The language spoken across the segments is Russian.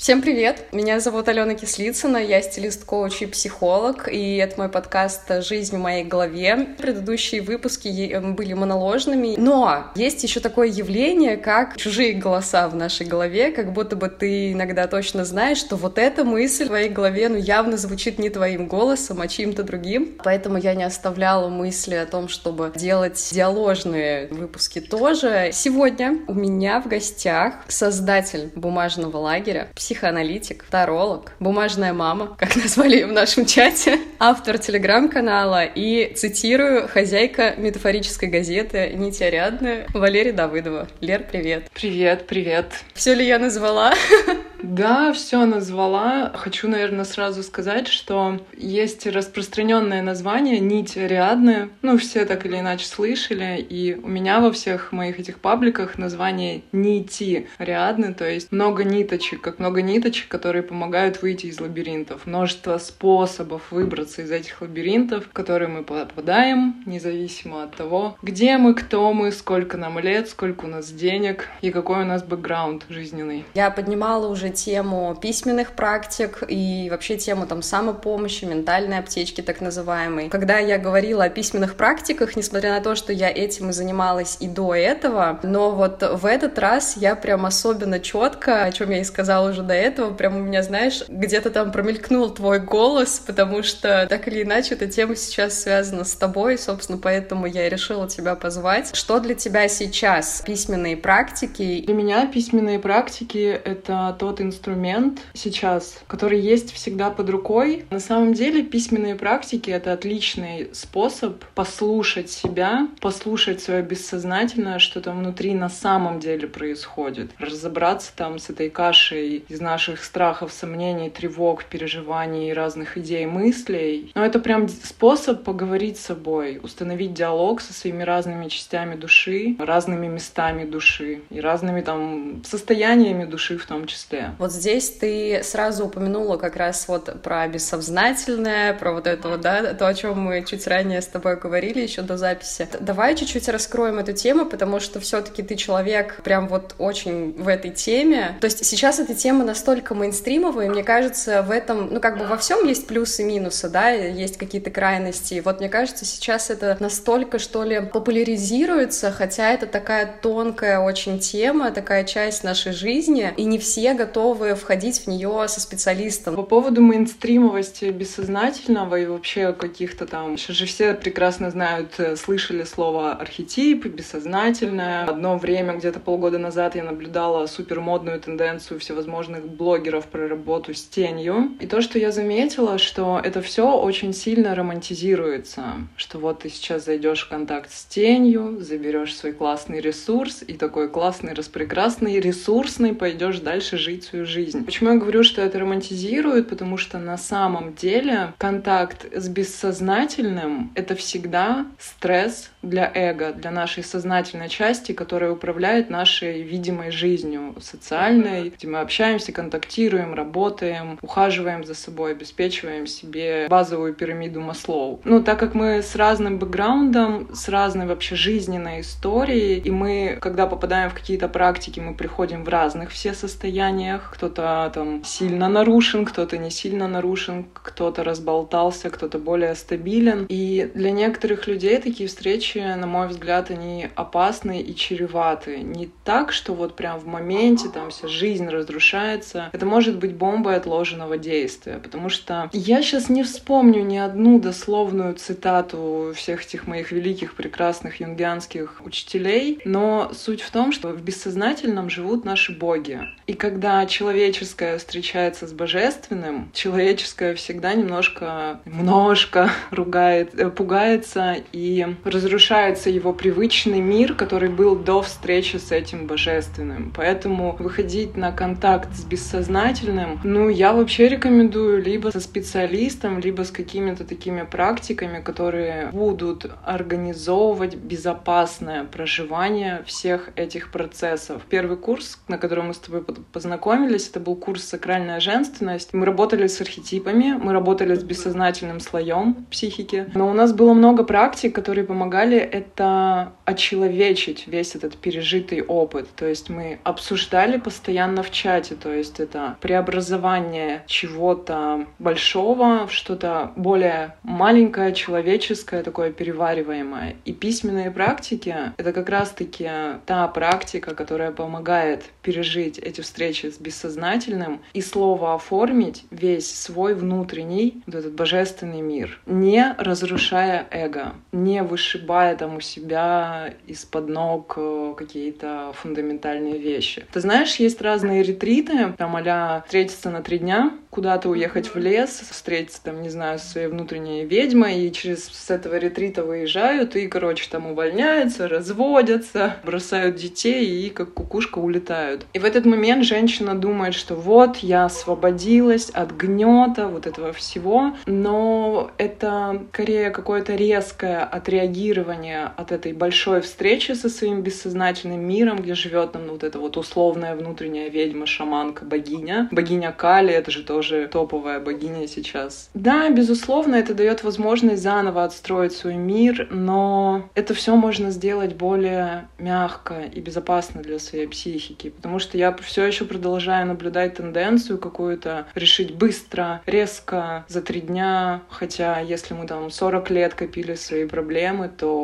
Всем привет! Меня зовут Алена Кислицына, я стилист-коуч и психолог, и это мой подкаст «Жизнь в моей голове». Предыдущие выпуски были моноложными, но есть еще такое явление, как чужие голоса в нашей голове, как будто бы ты иногда точно знаешь, что вот эта мысль в твоей голове ну, явно звучит не твоим голосом, а чьим-то другим. Поэтому я не оставляла мысли о том, чтобы делать диаложные выпуски тоже. Сегодня у меня в гостях создатель бумажного лагеря, психоаналитик, таролог, бумажная мама, как назвали ее в нашем чате, автор телеграм-канала и, цитирую, хозяйка метафорической газеты «Нить Ариадны» Валерия Давыдова. Лер, привет. Привет, привет. Все ли я назвала? Да, все назвала. Хочу, наверное, сразу сказать, что есть распространенное название нить Ариадны. Ну, все так или иначе слышали. И у меня во всех моих этих пабликах название нити Ариадны, то есть много ниточек, как много ниточек, которые помогают выйти из лабиринтов. Множество способов выбраться из этих лабиринтов, в которые мы попадаем, независимо от того, где мы, кто мы, сколько нам лет, сколько у нас денег и какой у нас бэкграунд жизненный. Я поднимала уже тему письменных практик и вообще тему там самопомощи, ментальной аптечки так называемой. Когда я говорила о письменных практиках, несмотря на то, что я этим и занималась и до этого, но вот в этот раз я прям особенно четко, о чем я и сказала уже до этого, прям у меня, знаешь, где-то там промелькнул твой голос, потому что так или иначе эта тема сейчас связана с тобой, собственно, поэтому я решила тебя позвать. Что для тебя сейчас письменные практики? Для меня письменные практики — это тот инструмент сейчас, который есть всегда под рукой. На самом деле письменные практики — это отличный способ послушать себя, послушать свое бессознательное, что там внутри на самом деле происходит, разобраться там с этой кашей из наших страхов, сомнений, тревог, переживаний, разных идей, мыслей. Но это прям способ поговорить с собой, установить диалог со своими разными частями души, разными местами души и разными там состояниями души в том числе. Вот здесь ты сразу упомянула как раз вот про бессознательное, про вот это вот, да, то, о чем мы чуть ранее с тобой говорили еще до записи. Давай чуть-чуть раскроем эту тему, потому что все-таки ты человек прям вот очень в этой теме. То есть сейчас эта тема настолько мейнстримовая, и мне кажется, в этом, ну как бы во всем есть плюсы и минусы, да, есть какие-то крайности. Вот мне кажется, сейчас это настолько, что ли, популяризируется, хотя это такая тонкая очень тема, такая часть нашей жизни, и не все готовы готовы входить в нее со специалистом. По поводу мейнстримовости бессознательного и вообще каких-то там... Сейчас же все прекрасно знают, э, слышали слово архетип, бессознательное. Одно время, где-то полгода назад, я наблюдала супермодную тенденцию всевозможных блогеров про работу с тенью. И то, что я заметила, что это все очень сильно романтизируется. Что вот ты сейчас зайдешь в контакт с тенью, заберешь свой классный ресурс, и такой классный, распрекрасный, ресурсный пойдешь дальше жить свою жизнь. Почему я говорю, что это романтизирует? Потому что на самом деле контакт с бессознательным — это всегда стресс для эго, для нашей сознательной части, которая управляет нашей видимой жизнью социальной, где мы общаемся, контактируем, работаем, ухаживаем за собой, обеспечиваем себе базовую пирамиду Маслоу. Ну, так как мы с разным бэкграундом, с разной вообще жизненной историей, и мы, когда попадаем в какие-то практики, мы приходим в разных все состояниях. Кто-то там сильно нарушен, кто-то не сильно нарушен, кто-то разболтался, кто-то более стабилен. И для некоторых людей такие встречи, на мой взгляд, они опасны и чреваты. Не так, что вот прям в моменте там вся жизнь разрушается. Это может быть бомбой отложенного действия, потому что я сейчас не вспомню ни одну дословную цитату всех этих моих великих, прекрасных юнгианских учителей, но суть в том, что в бессознательном живут наши боги. И когда человеческое встречается с божественным, человеческое всегда немножко, немножко ругает, э, пугается и разрушается его привычный мир, который был до встречи с этим божественным. Поэтому выходить на контакт с бессознательным, ну, я вообще рекомендую либо со специалистом, либо с какими-то такими практиками, которые будут организовывать безопасное проживание всех этих процессов. Первый курс, на котором мы с тобой познакомились. Это был курс «Сакральная женственность». Мы работали с архетипами, мы работали с бессознательным слоем психики. Но у нас было много практик, которые помогали это очеловечить весь этот пережитый опыт. То есть мы обсуждали постоянно в чате. То есть это преобразование чего-то большого в что-то более маленькое, человеческое, такое перевариваемое. И письменные практики — это как раз-таки та практика, которая помогает пережить эти встречи с бессознательным и слово оформить весь свой внутренний, вот этот божественный мир, не разрушая эго, не вышибая там у себя из-под ног э, какие-то фундаментальные вещи. Ты знаешь, есть разные ретриты, там а встретиться на три дня, куда-то уехать в лес, встретиться там, не знаю, со своей внутренней ведьмой, и через с этого ретрита выезжают, и, короче, там увольняются, разводятся, бросают детей и как кукушка улетают. И в этот момент женщина думает, что вот, я освободилась от гнета вот этого всего, но это скорее какое-то резкое отреагирование от этой большой встречи со своим бессознательным миром, где живет нам вот эта вот условная внутренняя ведьма, шаманка, богиня. Богиня Кали, это же тоже топовая богиня сейчас. Да, безусловно, это дает возможность заново отстроить свой мир, но это все можно сделать более мягко и безопасно для своей психики, потому что я все еще продолжаю наблюдать тенденцию какую-то решить быстро, резко, за три дня, хотя если мы там 40 лет копили свои проблемы, то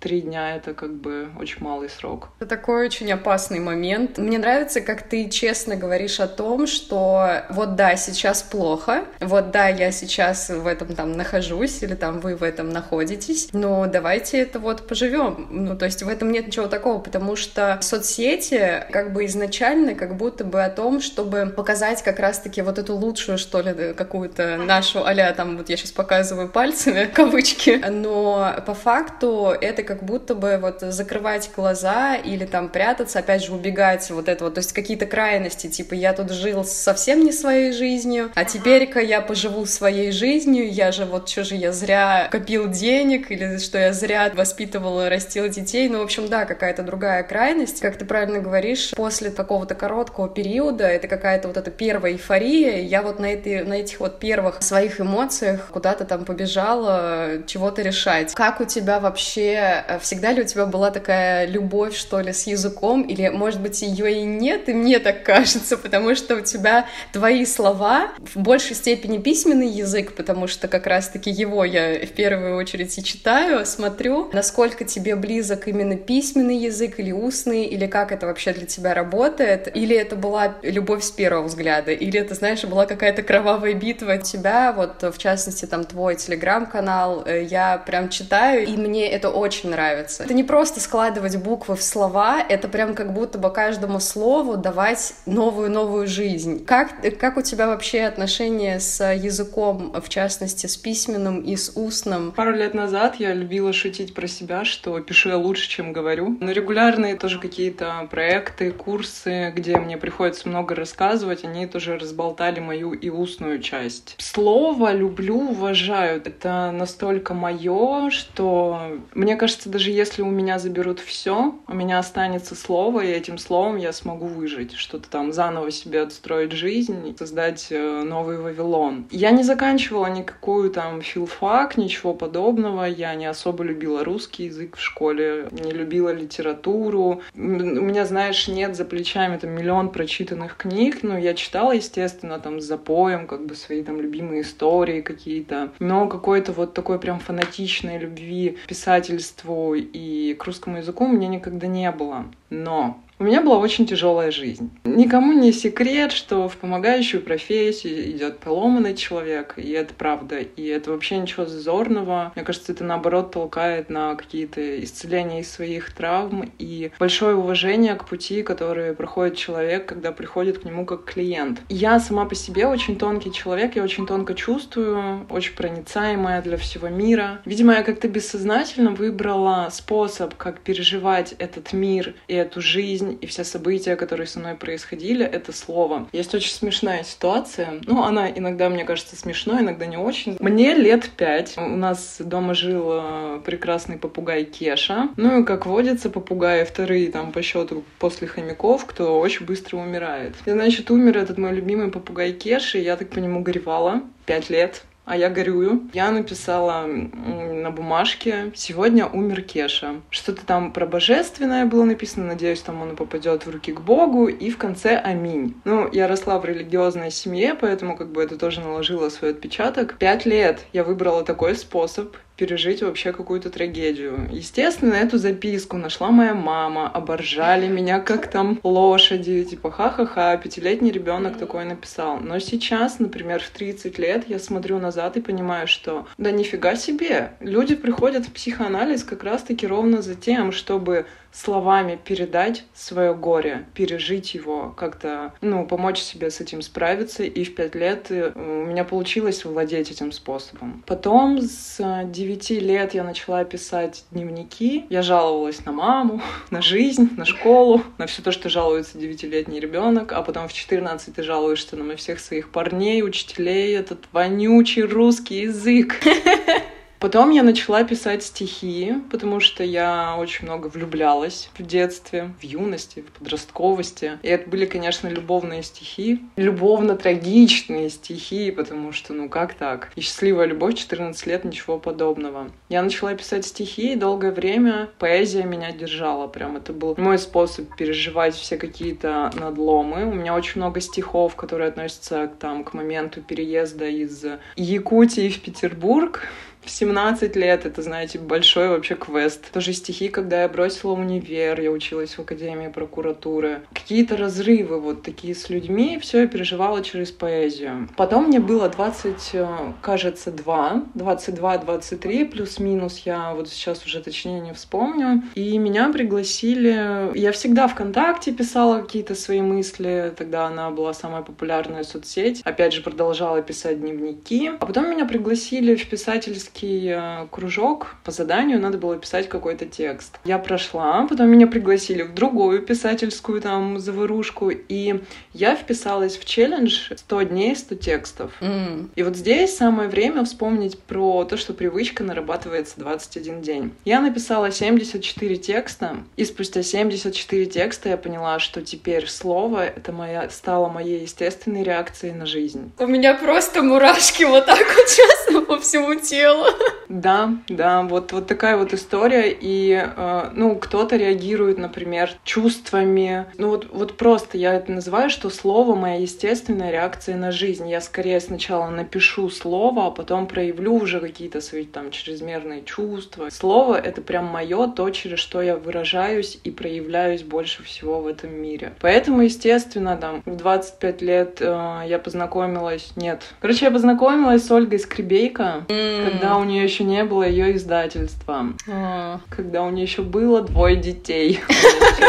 три дня — это как бы очень малый срок. Это такой очень опасный момент. Мне нравится, как ты честно говоришь о том, что вот да, сейчас плохо, вот да, я сейчас в этом там нахожусь, или там вы в этом находитесь, но давайте это вот поживем. Ну, то есть в этом нет ничего такого, потому что соцсети как бы изначально как будто бы о том, чтобы показать как раз-таки вот эту лучшую, что ли, какую-то нашу а там, вот я сейчас показываю пальцами, кавычки, но по факту это как будто бы вот закрывать глаза или там прятаться, опять же, убегать вот это вот, то есть какие-то крайности, типа я тут жил совсем не своей жизнью, а теперь-ка я поживу своей жизнью, я же вот что же я зря копил денег или что я зря воспитывал и растил детей, ну, в общем, да, какая-то другая крайность, как ты правильно говоришь, после какого-то короткого периода это какая-то вот эта первая эйфория, я вот на, этой, на этих вот первых своих эмоциях куда-то там побежала чего-то решать. Как у тебя вообще, э, всегда ли у тебя была такая любовь, что ли, с языком, или, может быть, ее и нет, и мне так кажется, потому что у тебя твои слова в большей степени письменный язык, потому что как раз-таки его я в первую очередь и читаю, смотрю, насколько тебе близок именно письменный язык или устный, или как это вообще для тебя работает, или это была любовь с первого взгляда, или это, знаешь, была какая-то кровавая битва? Тебя, вот в частности там твой телеграм-канал, э, я прям читаю, и мне это очень нравится. Это не просто складывать буквы в слова, это прям как будто бы каждому слову давать новую-новую жизнь. Как, как у тебя вообще отношения с языком, в частности, с письменным и с устным? Пару лет назад я любила шутить про себя, что пишу я лучше, чем говорю. Но регулярные тоже какие-то проекты, курсы, где мне приходится много рассказывать, они тоже разболтали мою и устную часть. Слово люблю, уважаю. Это настолько мое, что мне кажется, даже если у меня заберут все, у меня останется слово, и этим словом я смогу выжить, что-то там заново себе отстроить жизнь, создать э, новый Вавилон. Я не заканчивала никакую там филфак, ничего подобного. Я не особо любила русский язык в школе, не любила литературу. У меня, знаешь, нет за плечами там миллион прочитанных книг, но я читала, естественно, там с запоем, как бы свои там любимые истории какие-то. Но какой-то вот такой прям фанатичной любви писательству и к русскому языку у меня никогда не было. Но у меня была очень тяжелая жизнь. Никому не секрет, что в помогающую профессию идет поломанный человек, и это правда. И это вообще ничего зазорного. Мне кажется, это наоборот толкает на какие-то исцеления из своих травм и большое уважение к пути, который проходит человек, когда приходит к нему как клиент. Я сама по себе очень тонкий человек, я очень тонко чувствую, очень проницаемая для всего мира. Видимо, я как-то бессознательно выбрала способ, как переживать этот мир и эту жизнь жизнь и все события, которые со мной происходили, это слово. Есть очень смешная ситуация. Ну, она иногда, мне кажется, смешной, иногда не очень. Мне лет пять. У нас дома жил э, прекрасный попугай Кеша. Ну и, как водится, попугаи вторые там по счету после хомяков, кто очень быстро умирает. И, значит, умер этот мой любимый попугай Кеша, и я так по нему горевала пять лет а я горюю. Я написала на бумажке «Сегодня умер Кеша». Что-то там про божественное было написано, надеюсь, там он попадет в руки к Богу, и в конце «Аминь». Ну, я росла в религиозной семье, поэтому как бы это тоже наложило свой отпечаток. Пять лет я выбрала такой способ, пережить вообще какую-то трагедию. Естественно, эту записку нашла моя мама, оборжали меня как там лошади, типа ха-ха-ха, пятилетний ребенок такой написал. Но сейчас, например, в 30 лет я смотрю назад и понимаю, что да нифига себе, люди приходят в психоанализ как раз-таки ровно за тем, чтобы словами передать свое горе, пережить его, как-то, ну, помочь себе с этим справиться. И в пять лет э, у меня получилось владеть этим способом. Потом с девяти лет я начала писать дневники. Я жаловалась на маму, на жизнь, на школу, на все то, что жалуется девятилетний ребенок. А потом в 14 ты жалуешься на всех своих парней, учителей, этот вонючий русский язык. Потом я начала писать стихи, потому что я очень много влюблялась в детстве, в юности, в подростковости. И это были, конечно, любовные стихи, любовно-трагичные стихи, потому что, ну как так? И счастливая любовь 14 лет, ничего подобного. Я начала писать стихи, и долгое время поэзия меня держала. Прям это был мой способ переживать все какие-то надломы. У меня очень много стихов, которые относятся там, к моменту переезда из Якутии в Петербург в 17 лет это, знаете, большой вообще квест. Тоже стихи, когда я бросила универ, я училась в Академии прокуратуры. Какие-то разрывы вот такие с людьми, все я переживала через поэзию. Потом мне было 20, э, кажется, 2, 22-23, плюс-минус, я вот сейчас уже точнее не вспомню. И меня пригласили... Я всегда ВКонтакте писала какие-то свои мысли, тогда она была самая популярная соцсеть. Опять же, продолжала писать дневники. А потом меня пригласили в писательский писательский э, кружок по заданию надо было писать какой-то текст. Я прошла, потом меня пригласили в другую писательскую там заварушку, и я вписалась в челлендж 100 дней, 100 текстов. Mm. И вот здесь самое время вспомнить про то, что привычка нарабатывается 21 день. Я написала 74 текста, и спустя 74 текста я поняла, что теперь слово это моя, стало моей естественной реакцией на жизнь. У меня просто мурашки вот так вот честно по всему телу. Да, да, вот, вот такая вот история. И, э, ну, кто-то реагирует, например, чувствами. Ну, вот, вот просто я это называю, что слово — моя естественная реакция на жизнь. Я скорее сначала напишу слово, а потом проявлю уже какие-то свои там чрезмерные чувства. Слово — это прям мое, то, через что я выражаюсь и проявляюсь больше всего в этом мире. Поэтому, естественно, там, в 25 лет э, я познакомилась... Нет. Короче, я познакомилась с Ольгой Скребейко, mm. когда у нее еще не было ее издательства. А. Когда у нее еще было двое детей.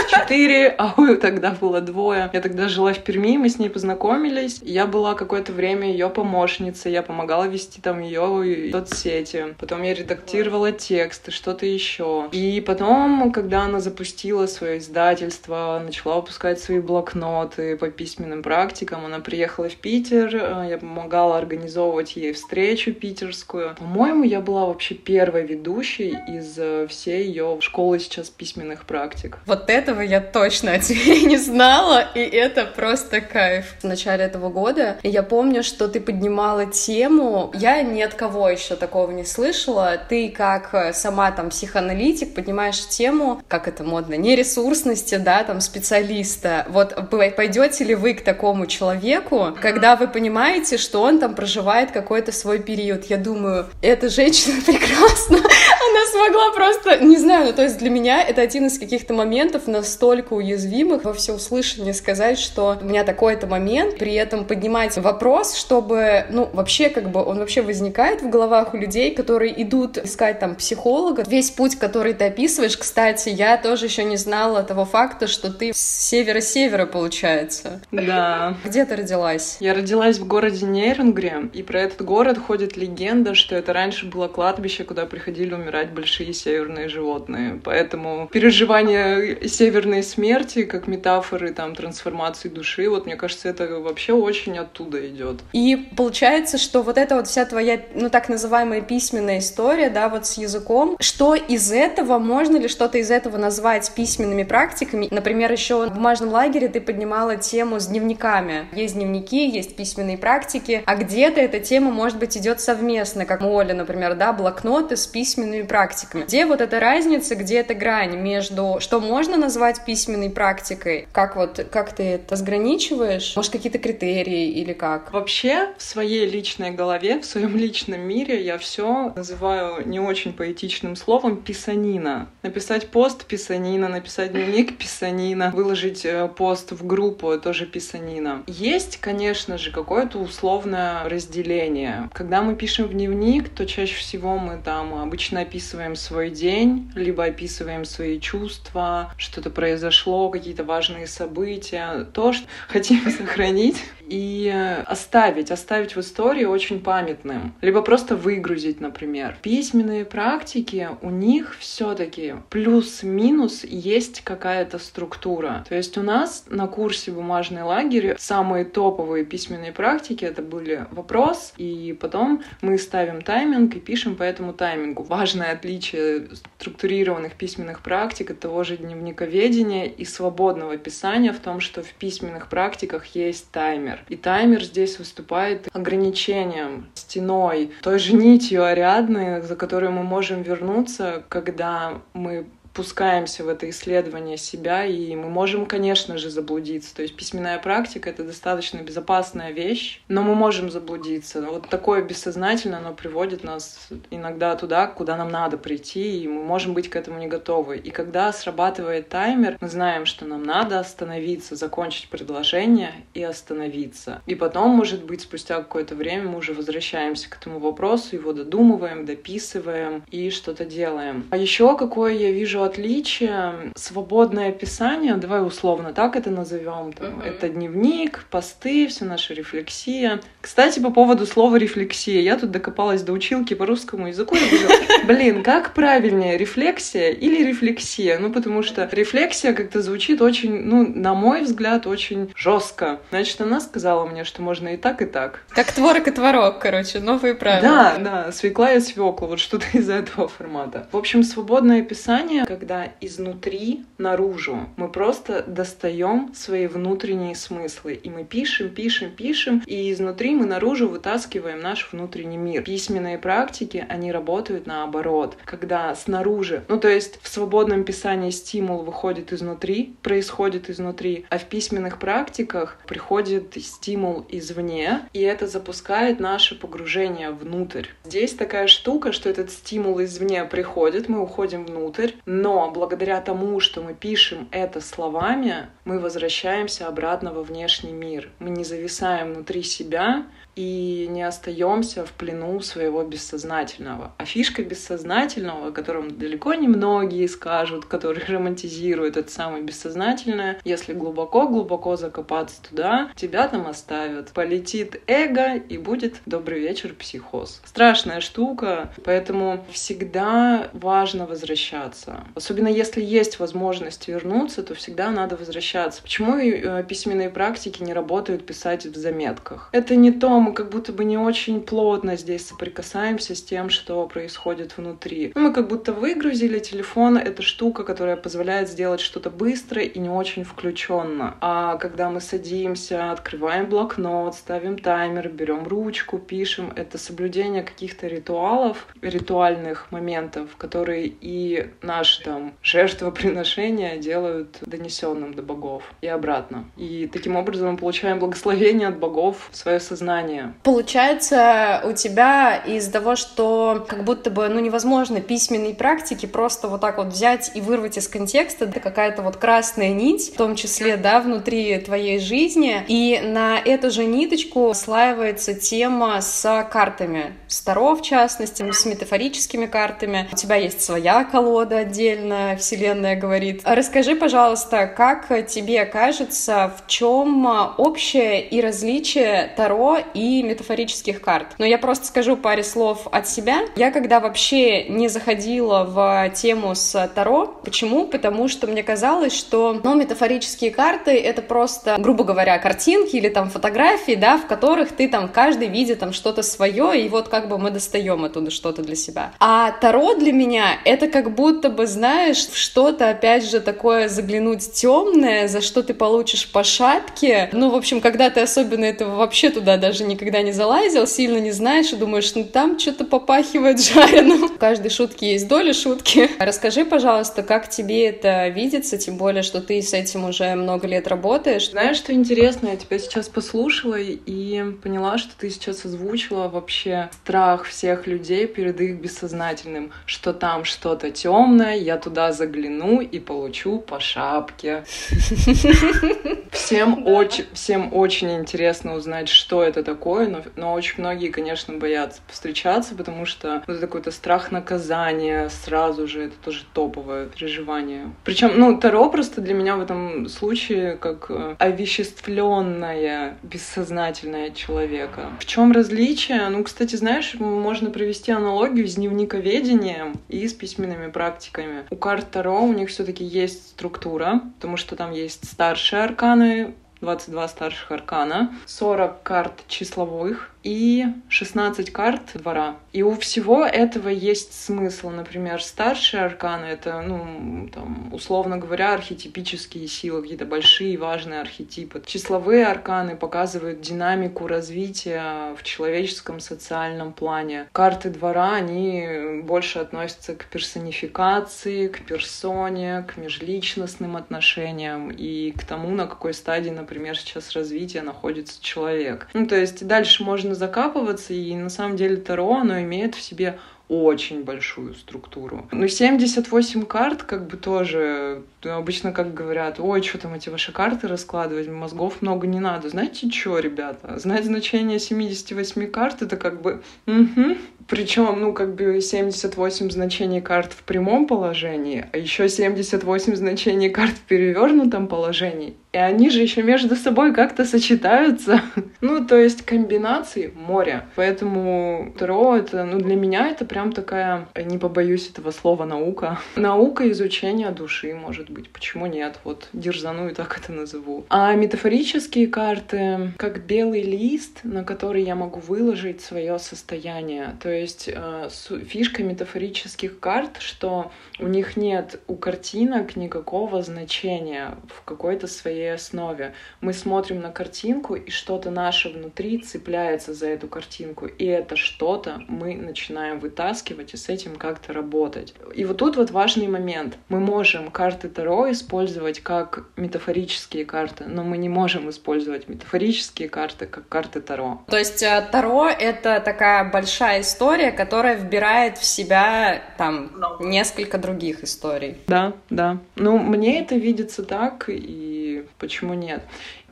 четыре, а у тогда было двое. Я тогда жила в Перми, мы с ней познакомились. Я была какое-то время ее помощницей, я помогала вести там ее соцсети. Потом я редактировала тексты, что-то еще. И потом, когда она запустила свое издательство, начала выпускать свои блокноты по письменным практикам, она приехала в Питер, э, я помогала организовывать ей встречу питерскую. По-моему, по-моему, я была вообще первой ведущей из э, всей ее школы сейчас письменных практик. Вот этого я точно о тебе не знала, и это просто кайф. В начале этого года я помню, что ты поднимала тему, я ни от кого еще такого не слышала, ты как э, сама там психоаналитик поднимаешь тему, как это модно, не ресурсности, да, там специалиста. Вот пойдете ли вы к такому человеку, когда вы понимаете, что он там проживает какой-то свой период? Я думаю, это эта женщина прекрасна. Она смогла просто, не знаю, ну то есть для меня это один из каких-то моментов настолько уязвимых во всеуслышание сказать, что у меня такой-то момент, при этом поднимать вопрос, чтобы, ну, вообще как бы он вообще возникает в головах у людей, которые идут искать там психолога. Весь путь, который ты описываешь, кстати, я тоже еще не знала того факта, что ты с севера-севера, получается. Да. Где ты родилась? Я родилась в городе Нейрунгре, и про этот город ходит легенда, что это раньше раньше было кладбище, куда приходили умирать большие северные животные. Поэтому переживание северной смерти, как метафоры там трансформации души, вот мне кажется, это вообще очень оттуда идет. И получается, что вот эта вот вся твоя, ну так называемая письменная история, да, вот с языком, что из этого, можно ли что-то из этого назвать письменными практиками? Например, еще в бумажном лагере ты поднимала тему с дневниками. Есть дневники, есть письменные практики, а где-то эта тема, может быть, идет совместно, как у Оли, например, да, блокноты с письменными практиками. Где вот эта разница, где эта грань между, что можно назвать письменной практикой, как вот, как ты это разграничиваешь? Может, какие-то критерии или как? Вообще, в своей личной голове, в своем личном мире я все называю не очень поэтичным словом писанина. Написать пост — писанина, написать дневник — писанина, выложить э, пост в группу — тоже писанина. Есть, конечно же, какое-то условное разделение. Когда мы пишем в дневник, то чаще всего мы там обычно описываем свой день, либо описываем свои чувства, что-то произошло, какие-то важные события, то, что хотим сохранить и оставить, оставить в истории очень памятным. Либо просто выгрузить, например. Письменные практики, у них все таки плюс-минус есть какая-то структура. То есть у нас на курсе «Бумажный лагерь» самые топовые письменные практики — это были вопрос, и потом мы ставим тайминг и пишем по этому таймингу. Важное отличие структурированных письменных практик от того же дневниковедения и свободного писания в том, что в письменных практиках есть таймер. И таймер здесь выступает ограничением, стеной, той же нитью Ариадны, за которую мы можем вернуться, когда мы пускаемся в это исследование себя, и мы можем, конечно же, заблудиться. То есть письменная практика — это достаточно безопасная вещь, но мы можем заблудиться. Вот такое бессознательно, оно приводит нас иногда туда, куда нам надо прийти, и мы можем быть к этому не готовы. И когда срабатывает таймер, мы знаем, что нам надо остановиться, закончить предложение и остановиться. И потом, может быть, спустя какое-то время мы уже возвращаемся к этому вопросу, его додумываем, дописываем и что-то делаем. А еще какое я вижу отличие. Свободное писание, давай условно так это назовем. Там, uh-huh. Это дневник, посты, все наша рефлексия. Кстати, по поводу слова рефлексия. Я тут докопалась до училки по русскому языку и говорю, блин, как правильнее, рефлексия или рефлексия? Ну, потому что рефлексия как-то звучит очень, ну, на мой взгляд, очень жестко. Значит, она сказала мне, что можно и так, и так. Как творог и творог, короче, новые правила. Да, да, свекла и свекла, вот что-то из этого формата. В общем, свободное писание, когда изнутри наружу мы просто достаем свои внутренние смыслы. И мы пишем, пишем, пишем, и изнутри мы наружу вытаскиваем наш внутренний мир. Письменные практики, они работают наоборот. Когда снаружи, ну то есть в свободном писании стимул выходит изнутри, происходит изнутри, а в письменных практиках приходит стимул извне, и это запускает наше погружение внутрь. Здесь такая штука, что этот стимул извне приходит, мы уходим внутрь, но но благодаря тому, что мы пишем это словами, мы возвращаемся обратно во внешний мир. Мы не зависаем внутри себя, и не остаемся в плену своего бессознательного. А фишка бессознательного, о котором далеко не многие скажут, которые романтизируют это самое бессознательное, если глубоко-глубоко закопаться туда, тебя там оставят. Полетит эго и будет добрый вечер, психоз. Страшная штука, поэтому всегда важно возвращаться. Особенно если есть возможность вернуться, то всегда надо возвращаться. Почему э, письменные практики не работают писать в заметках? Это не то, мы как будто бы не очень плотно здесь соприкасаемся с тем, что происходит внутри. Ну, мы как будто выгрузили телефон, это штука, которая позволяет сделать что-то быстро и не очень включенно. А когда мы садимся, открываем блокнот, ставим таймер, берем ручку, пишем, это соблюдение каких-то ритуалов, ритуальных моментов, которые и наше там жертвоприношение делают донесенным до богов и обратно. И таким образом мы получаем благословение от богов в свое сознание сознания. Получается, у тебя из-за того, что как будто бы, ну, невозможно письменные практики просто вот так вот взять и вырвать из контекста, это какая-то вот красная нить, в том числе, да, внутри твоей жизни, и на эту же ниточку слаивается тема с картами, Таро, в частности, с метафорическими картами. У тебя есть своя колода отдельно Вселенная говорит. Расскажи, пожалуйста, как тебе кажется, в чем общее и различие Таро и метафорических карт? Но я просто скажу паре слов от себя. Я когда вообще не заходила в тему с Таро, почему? Потому что мне казалось, что ну, метафорические карты — это просто, грубо говоря, картинки или там фотографии, да, в которых ты там каждый видит там что-то свое, и вот как бы мы достаем оттуда что-то для себя. А Таро для меня — это как будто бы, знаешь, что-то, опять же, такое заглянуть темное, за что ты получишь по шапке. Ну, в общем, когда ты особенно этого вообще туда даже никогда не залазил, сильно не знаешь и думаешь, ну там что-то попахивает жареным. В каждой шутке есть доля шутки. Расскажи, пожалуйста, как тебе это видится, тем более, что ты с этим уже много лет работаешь. Знаешь, что интересно? Я тебя сейчас послушала и поняла, что ты сейчас озвучила вообще страх всех людей перед их бессознательным, что там что-то темное, я туда загляну и получу по шапке. Всем очень, всем очень интересно узнать, что это такое, но, но очень многие, конечно, боятся встречаться, потому что вот какой-то страх наказания сразу же, это тоже топовое переживание. Причем, ну, Таро просто для меня в этом случае как э, овеществленное, бессознательное человека. В чем различие? Ну, кстати, знаешь, можно провести аналогию с дневниковедением и с письменными практиками. У карт Таро у них все-таки есть структура, потому что там есть старшие арканы, 22 старших аркана, 40 карт числовых, и 16 карт двора. И у всего этого есть смысл. Например, старшие арканы — это, ну, там, условно говоря, архетипические силы, какие-то большие важные архетипы. Числовые арканы показывают динамику развития в человеческом социальном плане. Карты двора, они больше относятся к персонификации, к персоне, к межличностным отношениям и к тому, на какой стадии, например, сейчас развития находится человек. Ну, то есть дальше можно закапываться, и на самом деле Таро, оно имеет в себе очень большую структуру. Ну, 78 карт, как бы тоже, обычно как говорят, ой, что там эти ваши карты раскладывать, мозгов много не надо. Знаете что, ребята? Знать значение 78 карт, это как бы, угу. Причем, ну, как бы 78 значений карт в прямом положении, а еще 78 значений карт в перевернутом положении. И они же еще между собой как-то сочетаются. ну, то есть комбинаций море. Поэтому Таро это, ну, для меня это прям такая, не побоюсь этого слова, наука. наука изучения души, может быть. Почему нет? Вот дерзану и так это назову. А метафорические карты, как белый лист, на который я могу выложить свое состояние. То есть э, фишка метафорических карт, что у них нет у картинок никакого значения в какой-то своей основе. Мы смотрим на картинку, и что-то наше внутри цепляется за эту картинку, и это что-то мы начинаем вытаскивать и с этим как-то работать. И вот тут вот важный момент. Мы можем карты Таро использовать как метафорические карты, но мы не можем использовать метафорические карты как карты Таро. То есть э, Таро — это такая большая история, которая вбирает в себя там несколько других историй. Да, да. Ну, мне это видится так, и почему нет?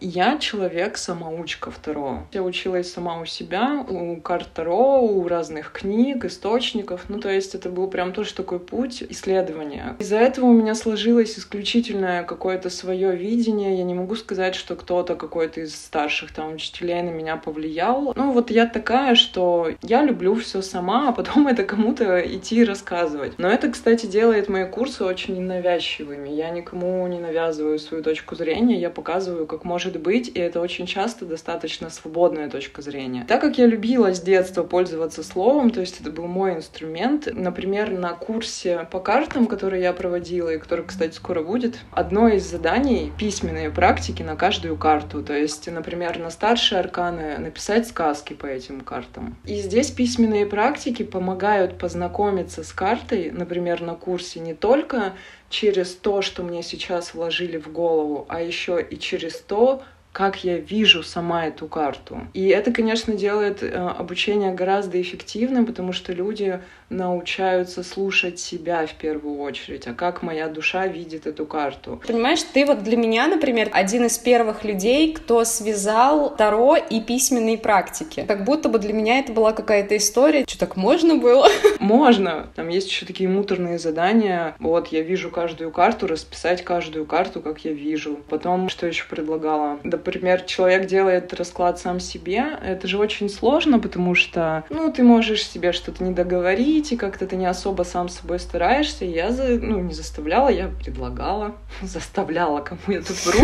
Я человек-самоучка второго. Я училась сама у себя, у карт Таро, у разных книг, источников. Ну, то есть это был прям тоже такой путь исследования. Из-за этого у меня сложилось исключительное какое-то свое видение. Я не могу сказать, что кто-то какой-то из старших там учителей на меня повлиял. Ну, вот я такая, что я люблю все сама, а потом это кому-то идти рассказывать. Но это, кстати, делает мои курсы очень ненавязчивыми. Я никому не навязываю свою точку зрения, я показываю, как можно может быть, и это очень часто достаточно свободная точка зрения. Так как я любила с детства пользоваться словом, то есть это был мой инструмент, например, на курсе по картам, который я проводила, и который, кстати, скоро будет, одно из заданий — письменные практики на каждую карту. То есть, например, на старшие арканы написать сказки по этим картам. И здесь письменные практики помогают познакомиться с картой, например, на курсе не только через то, что мне сейчас вложили в голову, а еще и через то, как я вижу сама эту карту. И это, конечно, делает э, обучение гораздо эффективным, потому что люди научаются слушать себя в первую очередь, а как моя душа видит эту карту. Понимаешь, ты вот для меня, например, один из первых людей, кто связал Таро и письменные практики. Как будто бы для меня это была какая-то история. Что, так можно было? Можно. Там есть еще такие муторные задания. Вот, я вижу каждую карту, расписать каждую карту, как я вижу. Потом, что еще предлагала? Например, человек делает расклад сам себе. Это же очень сложно, потому что, ну, ты можешь себе что-то не договорить, и как-то ты не особо сам с собой стараешься. Я, за, ну, не заставляла, я предлагала. Заставляла, кому я тут вру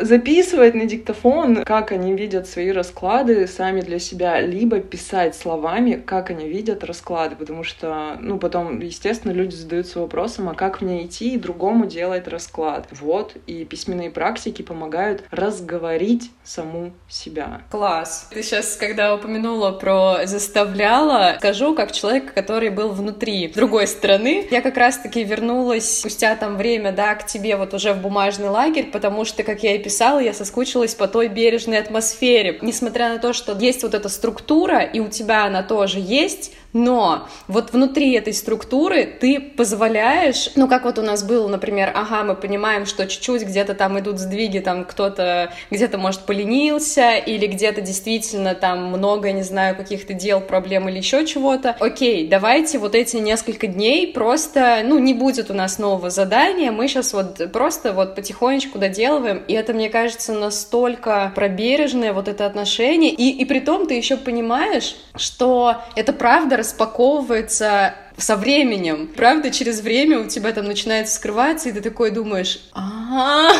записывать на диктофон, как они видят свои расклады сами для себя, либо писать словами, как они видят расклады, потому что, ну, потом, естественно, люди задаются вопросом, а как мне идти и другому делать расклад? Вот, и письменные практики помогают разговорить саму себя. Класс. Ты сейчас, когда упомянула про заставляла, скажу, как человек, который был внутри другой стороны, я как раз-таки вернулась спустя там время, да, к тебе вот уже в бумажный лагерь, потому что, как я и писала, я соскучилась по той бережной атмосфере. Несмотря на то, что есть вот эта структура, и у тебя она тоже есть, но вот внутри этой структуры ты позволяешь, ну как вот у нас было, например, ага, мы понимаем, что чуть-чуть где-то там идут сдвиги, там кто-то где-то, может, поленился, или где-то действительно там много, не знаю, каких-то дел, проблем или еще чего-то. Окей, давайте вот эти несколько дней просто, ну, не будет у нас нового задания, мы сейчас вот просто вот потихонечку доделываем, и это, мне кажется, настолько пробережное вот это отношение, и, и при том ты еще понимаешь, что это правда распаковывается со временем. Правда, через время у тебя там начинает скрываться, и ты такой думаешь, ага,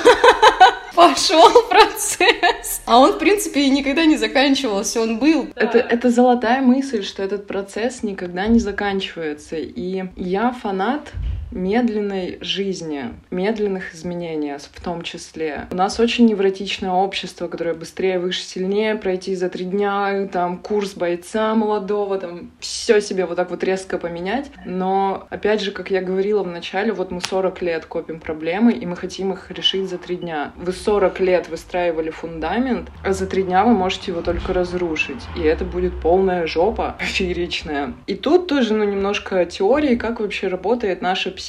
пошел процесс. А он, в принципе, никогда не заканчивался, он был. Это, это золотая мысль, что этот процесс никогда не заканчивается. И я фанат медленной жизни, медленных изменений в том числе. У нас очень невротичное общество, которое быстрее, выше, сильнее пройти за три дня, там, курс бойца молодого, там, все себе вот так вот резко поменять. Но, опять же, как я говорила в начале, вот мы 40 лет копим проблемы, и мы хотим их решить за три дня. Вы 40 лет выстраивали фундамент, а за три дня вы можете его только разрушить. И это будет полная жопа фееричная. И тут тоже, ну, немножко теории, как вообще работает наша психика.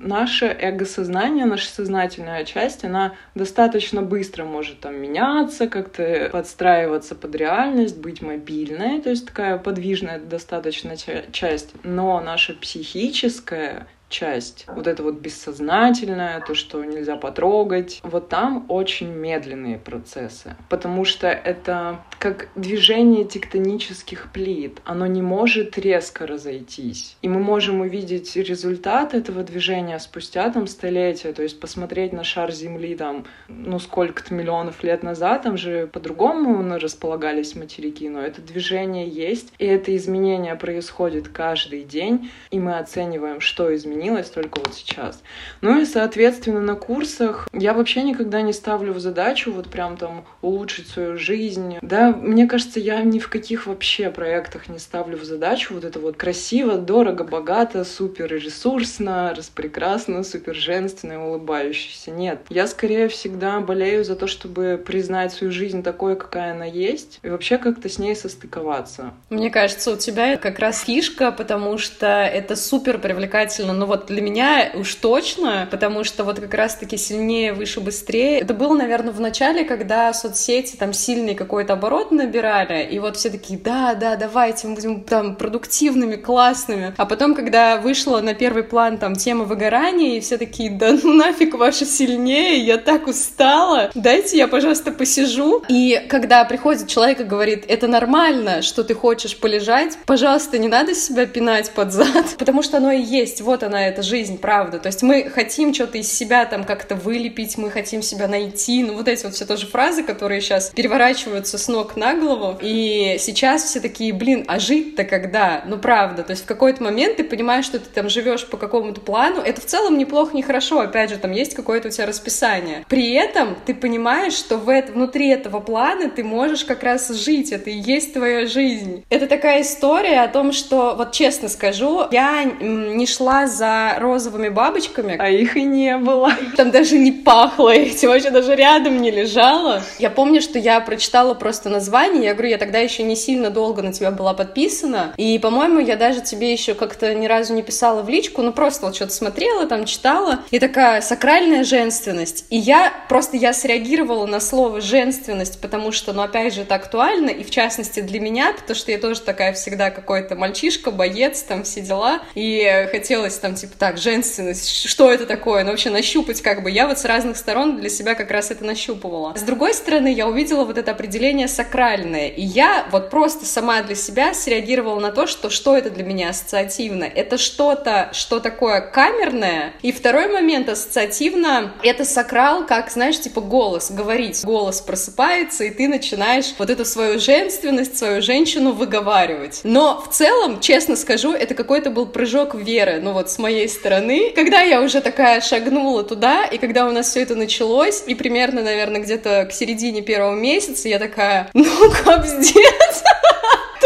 Наше эго-сознание, наша сознательная часть, она достаточно быстро может там меняться, как-то подстраиваться под реальность, быть мобильной, то есть такая подвижная достаточно часть. Но наша психическая часть, вот это вот бессознательное, то, что нельзя потрогать, вот там очень медленные процессы, потому что это как движение тектонических плит, оно не может резко разойтись. И мы можем увидеть результат этого движения спустя там столетия, то есть посмотреть на шар Земли там, ну, сколько-то миллионов лет назад, там же по-другому располагались материки, но это движение есть, и это изменение происходит каждый день, и мы оцениваем, что изменилось, только вот сейчас. Ну и, соответственно, на курсах я вообще никогда не ставлю в задачу вот прям там улучшить свою жизнь. Да, мне кажется, я ни в каких вообще проектах не ставлю в задачу вот это вот красиво, дорого, богато, супер ресурсно, распрекрасно, супер женственно, улыбающийся. Нет. Я скорее всегда болею за то, чтобы признать свою жизнь такой, какая она есть, и вообще как-то с ней состыковаться. Мне кажется, у тебя как раз фишка, потому что это супер привлекательно, но вот для меня уж точно, потому что вот как раз-таки сильнее, выше, быстрее. Это было, наверное, в начале, когда соцсети там сильный какой-то оборот набирали, и вот все такие, да, да, давайте, мы будем там продуктивными, классными. А потом, когда вышла на первый план там тема выгорания, и все такие, да ну нафиг ваше сильнее, я так устала, дайте я, пожалуйста, посижу. И когда приходит человек и говорит, это нормально, что ты хочешь полежать, пожалуйста, не надо себя пинать под зад, потому что оно и есть, вот она, эта жизнь, правда. То есть мы хотим что-то из себя там как-то вылепить, мы хотим себя найти. Ну, вот эти вот все тоже фразы, которые сейчас переворачиваются с ног ног на голову. И сейчас все такие, блин, а жить-то когда? Ну, правда. То есть в какой-то момент ты понимаешь, что ты там живешь по какому-то плану. Это в целом неплохо, не хорошо. Опять же, там есть какое-то у тебя расписание. При этом ты понимаешь, что в это, внутри этого плана ты можешь как раз жить. Это и есть твоя жизнь. Это такая история о том, что, вот честно скажу, я не шла за розовыми бабочками. А их и не было. Там даже не пахло этим, вообще даже рядом не лежало. Я помню, что я прочитала просто название, я говорю, я тогда еще не сильно долго на тебя была подписана, и, по-моему, я даже тебе еще как-то ни разу не писала в личку, ну просто вот что-то смотрела, там читала, и такая сакральная женственность. И я просто, я среагировала на слово женственность, потому что, ну, опять же, это актуально, и в частности для меня, потому что я тоже такая всегда какой-то мальчишка, боец, там все дела, и хотелось там, типа, так, женственность, что это такое, ну, вообще нащупать как бы. Я вот с разных сторон для себя как раз это нащупывала. С другой стороны, я увидела вот это определение сакральное, и я вот просто сама для себя среагировала на то, что что это для меня ассоциативно. Это что-то, что такое камерное. И второй момент ассоциативно, это сакрал, как, знаешь, типа голос, говорить. Голос просыпается, и ты начинаешь вот эту свою женственность, свою женщину выговаривать. Но в целом, честно скажу, это какой-то был прыжок веры, ну вот с моей стороны. Когда я уже такая шагнула туда, и когда у нас все это началось, и примерно, наверное, где-то к середине первого месяца я такая, ну, капздец!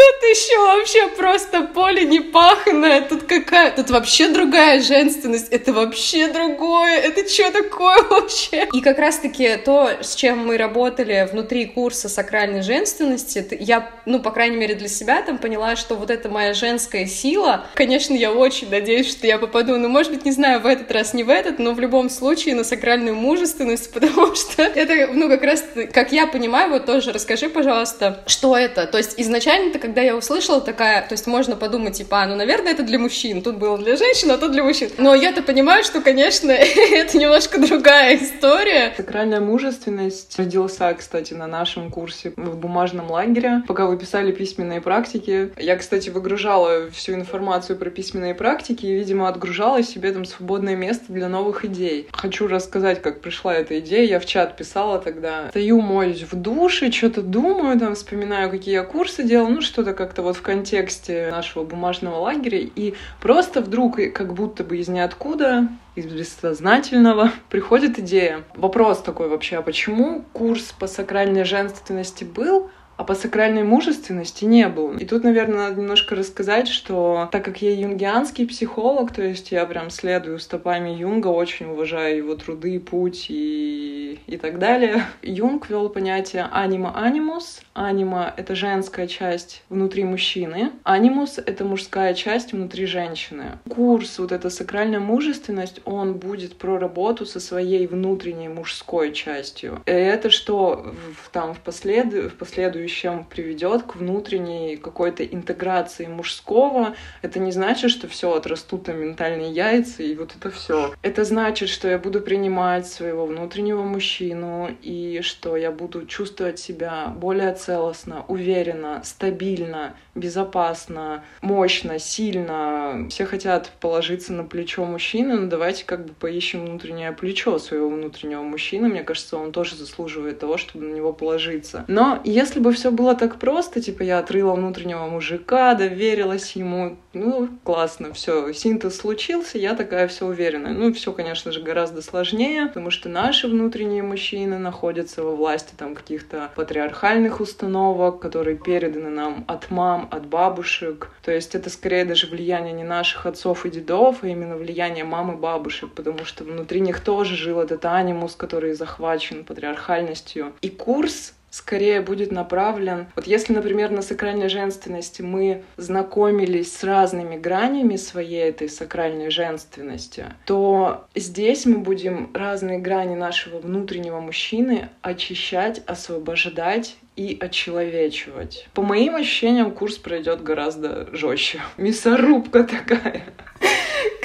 Тут еще вообще просто поле непаханное. Тут какая... Тут вообще другая женственность. Это вообще другое. Это что такое вообще? И как раз-таки то, с чем мы работали внутри курса сакральной женственности, я, ну, по крайней мере, для себя там поняла, что вот эта моя женская сила, конечно, я очень надеюсь, что я попаду, ну, может быть, не знаю, в этот раз, не в этот, но в любом случае на сакральную мужественность, потому что это, ну, как раз, как я понимаю, вот тоже расскажи, пожалуйста, что это? То есть изначально-то, когда я услышала, такая, то есть можно подумать, типа, а, ну, наверное, это для мужчин, тут было для женщин, а тут для мужчин. Но я-то понимаю, что, конечно, это немножко другая история. Сакральная мужественность родился, кстати, на нашем курсе в бумажном лагере. Пока вы писали письменные практики, я, кстати, выгружала всю информацию про письменные практики и, видимо, отгружала себе там свободное место для новых идей. Хочу рассказать, как пришла эта идея. Я в чат писала тогда. Стою, моюсь в душе, что-то думаю, там, вспоминаю, какие я курсы делала, ну, что-то как-то вот в контексте нашего бумажного лагеря, и просто вдруг, как будто бы из ниоткуда, из бессознательного, приходит идея. Вопрос такой вообще, а почему курс по сакральной женственности был, а по сакральной мужественности не был. И тут, наверное, надо немножко рассказать, что так как я юнгианский психолог, то есть я прям следую стопами Юнга, очень уважаю его труды, путь и, и так далее. Юнг вел понятие анима-анимус. Анима — это женская часть внутри мужчины, анимус — это мужская часть внутри женщины. Курс, вот эта сакральная мужественность, он будет про работу со своей внутренней мужской частью. И это что в, там в, послед... в последующем будущем приведет к внутренней какой-то интеграции мужского. Это не значит, что все отрастут на ментальные яйца и вот это все. Это значит, что я буду принимать своего внутреннего мужчину и что я буду чувствовать себя более целостно, уверенно, стабильно, безопасно, мощно, сильно. Все хотят положиться на плечо мужчины, но давайте как бы поищем внутреннее плечо своего внутреннего мужчины. Мне кажется, он тоже заслуживает того, чтобы на него положиться. Но если бы все было так просто, типа я отрыла внутреннего мужика, доверилась ему, ну, классно, все, синтез случился, я такая все уверенная. Ну, все, конечно же, гораздо сложнее, потому что наши внутренние мужчины находятся во власти там каких-то патриархальных установок, которые переданы нам от мам, от бабушек. То есть это скорее даже влияние не наших отцов и дедов, а именно влияние мам и бабушек, потому что внутри них тоже жил этот анимус, который захвачен патриархальностью. И курс скорее будет направлен... Вот если, например, на сакральной женственности мы знакомились с разными гранями своей этой сакральной женственности, то здесь мы будем разные грани нашего внутреннего мужчины очищать, освобождать и очеловечивать. По моим ощущениям, курс пройдет гораздо жестче. Мясорубка такая.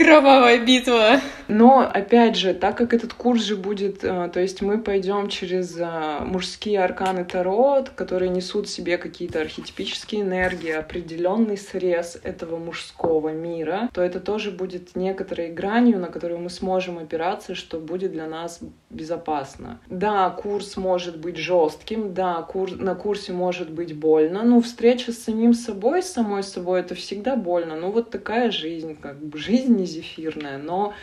Кровавая битва. Но, опять же, так как этот курс же будет, э, то есть мы пойдем через э, мужские арканы Таро, которые несут в себе какие-то архетипические энергии, определенный срез этого мужского мира, то это тоже будет некоторой гранью, на которую мы сможем опираться, что будет для нас безопасно. Да, курс может быть жестким, да, курс, на курсе может быть больно, но встреча с самим собой, с самой собой, это всегда больно. Ну вот такая жизнь, как бы жизнь не зефирная, но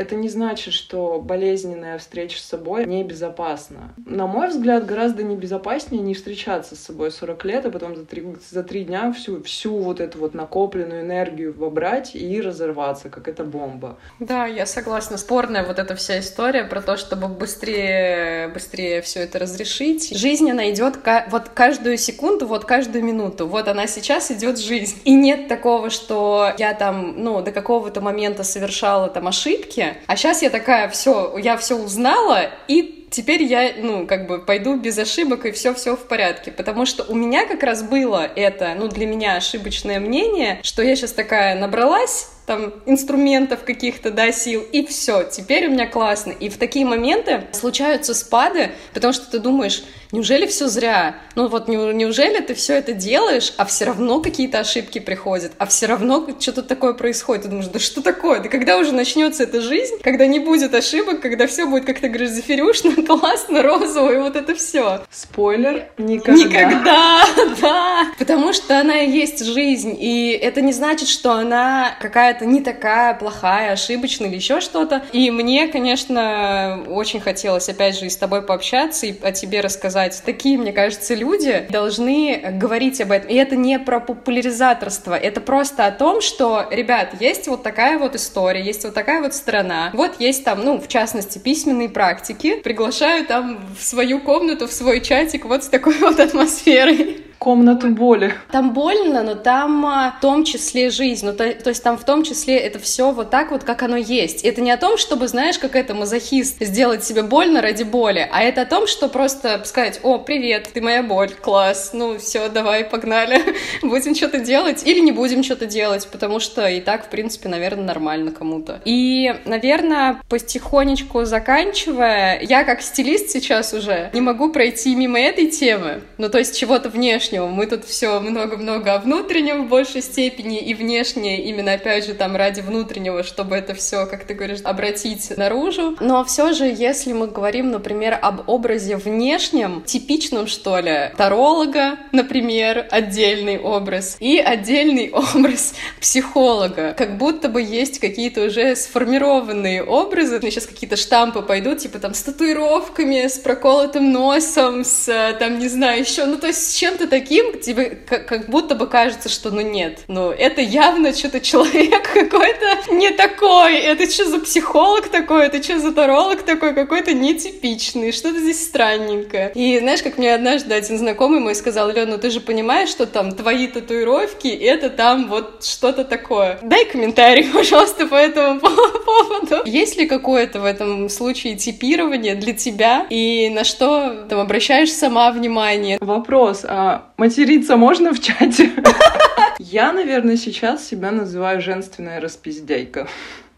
это не значит, что болезненная встреча с собой небезопасна. На мой взгляд, гораздо небезопаснее не встречаться с собой 40 лет, а потом за три, за три дня всю, всю вот эту вот накопленную энергию вобрать и разорваться, как эта бомба. Да, я согласна. Спорная вот эта вся история про то, чтобы быстрее, быстрее все это разрешить. Жизнь, она идет вот каждую секунду, вот каждую минуту. Вот она сейчас идет жизнь. И нет такого, что я там, ну, до какого-то момента совершала там ошибки, а сейчас я такая, все, я все узнала, и теперь я, ну, как бы пойду без ошибок, и все-все в порядке. Потому что у меня как раз было это, ну, для меня ошибочное мнение, что я сейчас такая набралась, там, инструментов каких-то, да, сил, и все, теперь у меня классно. И в такие моменты случаются спады, потому что ты думаешь, неужели все зря? Ну вот неужели ты все это делаешь, а все равно какие-то ошибки приходят, а все равно что-то такое происходит. Ты думаешь, да что такое? Да когда уже начнется эта жизнь, когда не будет ошибок, когда все будет, как ты говоришь, классно, розово, и вот это все. Спойлер, никогда. Никогда, да. Потому что она и есть жизнь, и это не значит, что она какая-то не такая плохая, ошибочная или еще что-то. И мне, конечно, очень хотелось, опять же, и с тобой пообщаться, и о тебе рассказать сказать. Такие, мне кажется, люди должны говорить об этом. И это не про популяризаторство, это просто о том, что, ребят, есть вот такая вот история, есть вот такая вот страна. Вот есть там, ну, в частности, письменные практики. Приглашаю там в свою комнату, в свой чатик вот с такой вот атмосферой комнату боли. Там больно, но там а, в том числе жизнь. Ну, то, то есть там в том числе это все вот так вот, как оно есть. Это не о том, чтобы, знаешь, как это мазохист, сделать себе больно ради боли, а это о том, что просто сказать, о, привет, ты моя боль, класс, ну все, давай, погнали, будем что-то делать или не будем что-то делать, потому что и так, в принципе, наверное, нормально кому-то. И, наверное, потихонечку заканчивая, я как стилист сейчас уже не могу пройти мимо этой темы, ну, то есть чего-то внешнего, внешнего. Мы тут все много-много о внутреннем в большей степени и внешнее именно, опять же, там ради внутреннего, чтобы это все, как ты говоришь, обратить наружу. Но все же, если мы говорим, например, об образе внешнем, типичном, что ли, таролога, например, отдельный образ, и отдельный образ психолога, как будто бы есть какие-то уже сформированные образы, мне сейчас какие-то штампы пойдут, типа там с татуировками, с проколотым носом, с там, не знаю, еще, ну то есть с чем-то таким, тебе как, как будто бы кажется, что ну нет, ну это явно что-то человек какой-то не такой, это что за психолог такой, это что за таролог такой, какой-то нетипичный, что-то здесь странненькое. И знаешь, как мне однажды один знакомый мой сказал, Лена, ну ты же понимаешь, что там твои татуировки, это там вот что-то такое. Дай комментарий, пожалуйста, по этому поводу. Есть ли какое-то в этом случае типирование для тебя, и на что там обращаешь сама внимание? Вопрос, а материться можно в чате? Я, наверное, сейчас себя называю женственная распиздяйка.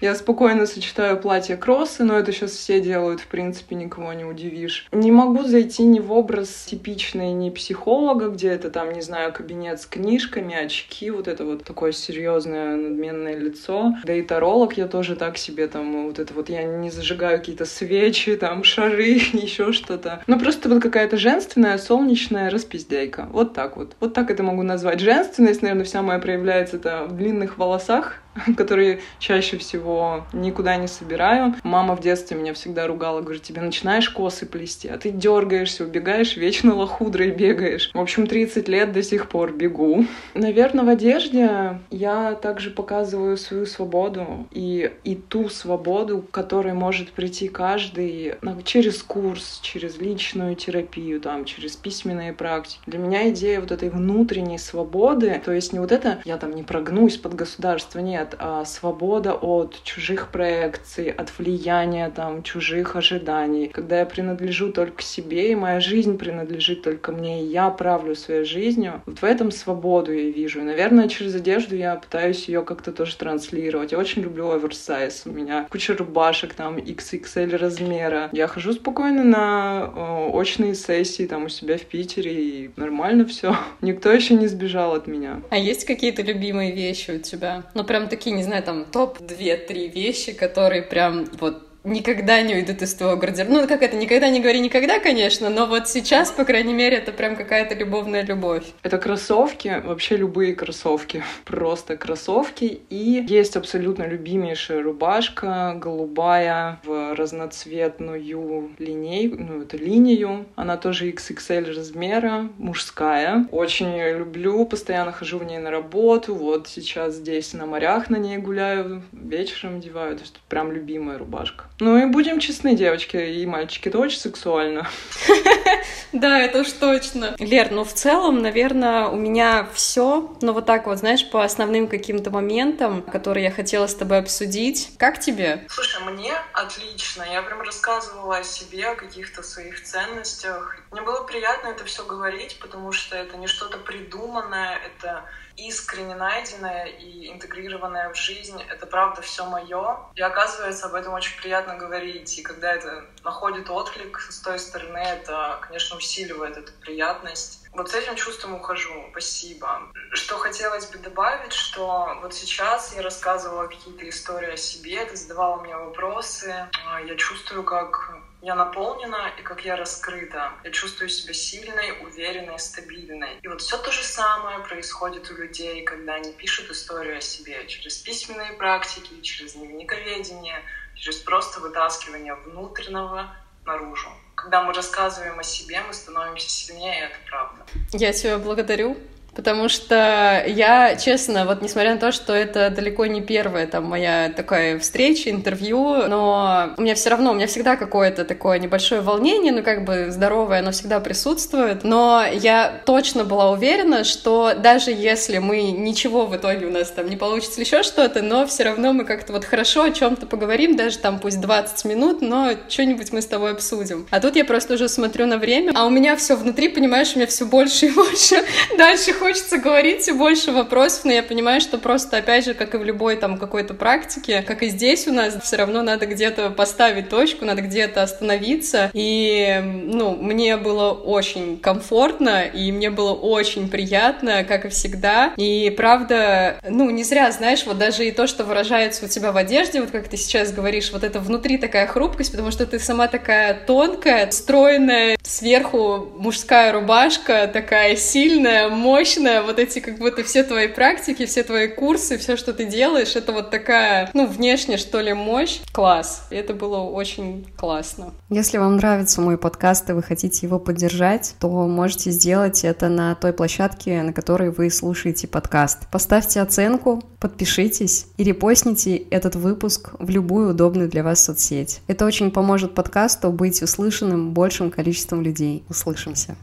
Я спокойно сочетаю платье кроссы, но это сейчас все делают, в принципе, никого не удивишь. Не могу зайти ни в образ типичный, ни психолога, где это там, не знаю, кабинет с книжками, очки, вот это вот такое серьезное надменное лицо. Да и таролог я тоже так себе там, вот это вот я не зажигаю какие-то свечи, там, шары, еще что-то. Ну, просто вот какая-то женственная, солнечная распиздяйка. Вот так вот. Вот так это могу назвать. Женственность, наверное, вся моя проявляется это в длинных волосах, которые чаще всего никуда не собираю. Мама в детстве меня всегда ругала, говорит, тебе начинаешь косы плести, а ты дергаешься, убегаешь, вечно лохудрой бегаешь. В общем, 30 лет до сих пор бегу. Наверное, в одежде я также показываю свою свободу и, и ту свободу, к которой может прийти каждый через курс, через личную терапию, там, через письменные практики. Для меня идея вот этой внутренней свободы, то есть не вот это «я там не прогнусь под государство», нет, нет, а свобода от чужих проекций, от влияния там чужих ожиданий, когда я принадлежу только себе, и моя жизнь принадлежит только мне, и я правлю своей жизнью. Вот в этом свободу я вижу. И, наверное, через одежду я пытаюсь ее как-то тоже транслировать. Я очень люблю оверсайз. У меня куча рубашек там XXL размера. Я хожу спокойно на э, очные сессии там у себя в Питере, и нормально все. Никто еще не сбежал от меня. А есть какие-то любимые вещи у тебя? Ну, прям такие, не знаю, там топ две-три вещи, которые прям вот никогда не уйдут из твоего гардероба. Ну, как это, никогда не говори никогда, конечно, но вот сейчас, по крайней мере, это прям какая-то любовная любовь. Это кроссовки, вообще любые кроссовки. Просто кроссовки. И есть абсолютно любимейшая рубашка, голубая, в разноцветную линейку, ну, это линию. Она тоже XXL размера, мужская. Очень люблю, постоянно хожу в ней на работу. Вот сейчас здесь на морях на ней гуляю, вечером одеваю. То есть прям любимая рубашка. Ну и будем честны, девочки и мальчики, это очень сексуально. Да, это уж точно. Лер, ну в целом, наверное, у меня все. Но вот так вот, знаешь, по основным каким-то моментам, которые я хотела с тобой обсудить. Как тебе? Слушай, мне отлично. Я прям рассказывала о себе, о каких-то своих ценностях. Мне было приятно это все говорить, потому что это не что-то придуманное, это искренне найденное и интегрированное в жизнь. Это правда все мое. И оказывается, об этом очень приятно говорить. И когда это находит отклик с той стороны, это, конечно, усиливает эту приятность. Вот с этим чувством ухожу. Спасибо. Что хотелось бы добавить, что вот сейчас я рассказывала какие-то истории о себе, ты задавала мне вопросы. А, я чувствую, как я наполнена и как я раскрыта. Я чувствую себя сильной, уверенной, стабильной. И вот все то же самое происходит у людей, когда они пишут историю о себе через письменные практики, через дневниковедение, через просто вытаскивание внутреннего наружу. Когда мы рассказываем о себе, мы становимся сильнее, это правда. Я тебя благодарю. Потому что я, честно, вот несмотря на то, что это далеко не первая там моя такая встреча, интервью, но у меня все равно, у меня всегда какое-то такое небольшое волнение, ну как бы здоровое, оно всегда присутствует. Но я точно была уверена, что даже если мы ничего в итоге у нас там не получится еще что-то, но все равно мы как-то вот хорошо о чем-то поговорим, даже там пусть 20 минут, но что-нибудь мы с тобой обсудим. А тут я просто уже смотрю на время, а у меня все внутри, понимаешь, у меня все больше и больше дальше хочется говорить, и больше вопросов, но я понимаю, что просто, опять же, как и в любой там какой-то практике, как и здесь у нас, все равно надо где-то поставить точку, надо где-то остановиться, и, ну, мне было очень комфортно, и мне было очень приятно, как и всегда, и правда, ну, не зря, знаешь, вот даже и то, что выражается у тебя в одежде, вот как ты сейчас говоришь, вот это внутри такая хрупкость, потому что ты сама такая тонкая, стройная, сверху мужская рубашка, такая сильная, мощная, мощная, вот эти как будто все твои практики, все твои курсы, все, что ты делаешь, это вот такая, ну, внешне, что ли, мощь. Класс. И это было очень классно. Если вам нравится мой подкаст и вы хотите его поддержать, то можете сделать это на той площадке, на которой вы слушаете подкаст. Поставьте оценку, подпишитесь и репостните этот выпуск в любую удобную для вас соцсеть. Это очень поможет подкасту быть услышанным большим количеством людей. Услышимся.